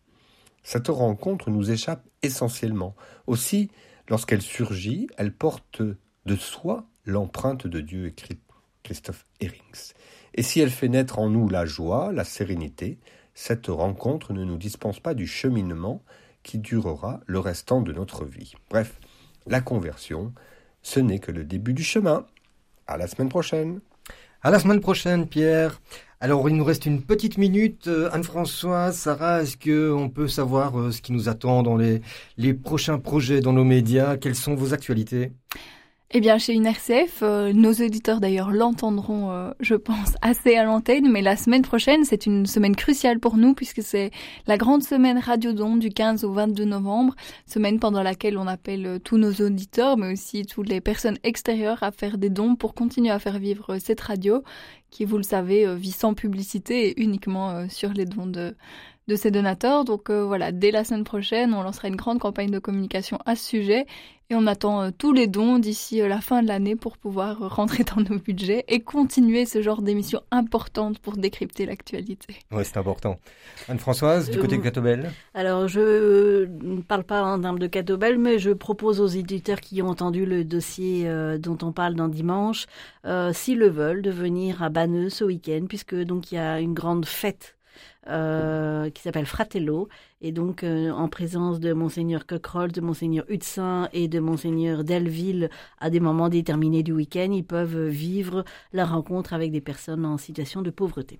Cette rencontre nous échappe essentiellement. Aussi, lorsqu'elle surgit, elle porte de soi l'empreinte de Dieu, écrit Christophe Herings. Et si elle fait naître en nous la joie, la sérénité, cette rencontre ne nous dispense pas du cheminement qui durera le restant de notre vie. Bref, la conversion, ce n'est que le début du chemin. À la semaine prochaine. À la semaine prochaine, Pierre. Alors, il nous reste une petite minute. Euh, Anne-Françoise, Sarah, est-ce qu'on peut savoir euh, ce qui nous attend dans les, prochains projets dans nos médias? Quelles sont vos actualités? Eh bien, chez une RCF, euh, nos auditeurs d'ailleurs l'entendront, je pense, assez à l'antenne, mais la semaine prochaine, c'est une semaine cruciale pour nous puisque c'est la grande semaine Radiodon du 15 au 22 novembre, semaine pendant laquelle on appelle tous nos auditeurs, mais aussi toutes les personnes extérieures à faire des dons pour continuer à faire vivre cette radio qui, vous le savez, euh, vit sans publicité et uniquement euh, sur les dons de, de ces donateurs. Donc euh, voilà, dès la semaine prochaine, on lancera une grande campagne de communication à ce sujet et on attend euh, tous les dons d'ici euh, la fin de l'année pour pouvoir rentrer dans nos budgets et continuer ce genre d'émission importante pour décrypter l'actualité. Oui, c'est important. Anne-Françoise, du côté de Catobel Alors, je ne parle pas en termes de Catobel, mais je propose aux éditeurs qui ont entendu le dossier dont on parle dans dimanche, s'ils le veulent, de venir à Banneux ce week-end, puisque donc il y a une grande fête euh, qui s'appelle Fratello, et donc euh, en présence de monseigneur Coquerolles, de monseigneur Hudsin et de monseigneur Delville, à des moments déterminés du week-end, ils peuvent vivre la rencontre avec des personnes en situation de pauvreté.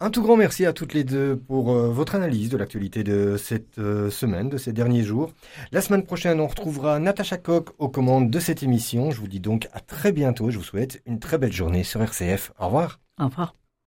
Un tout grand merci à toutes les deux pour euh, votre analyse de l'actualité de cette semaine, de ces derniers jours. La semaine prochaine, on retrouvera Natacha Koch aux commandes de cette émission. Je vous dis donc à très bientôt. Je vous souhaite une très belle journée sur RCF. Au revoir. Au revoir.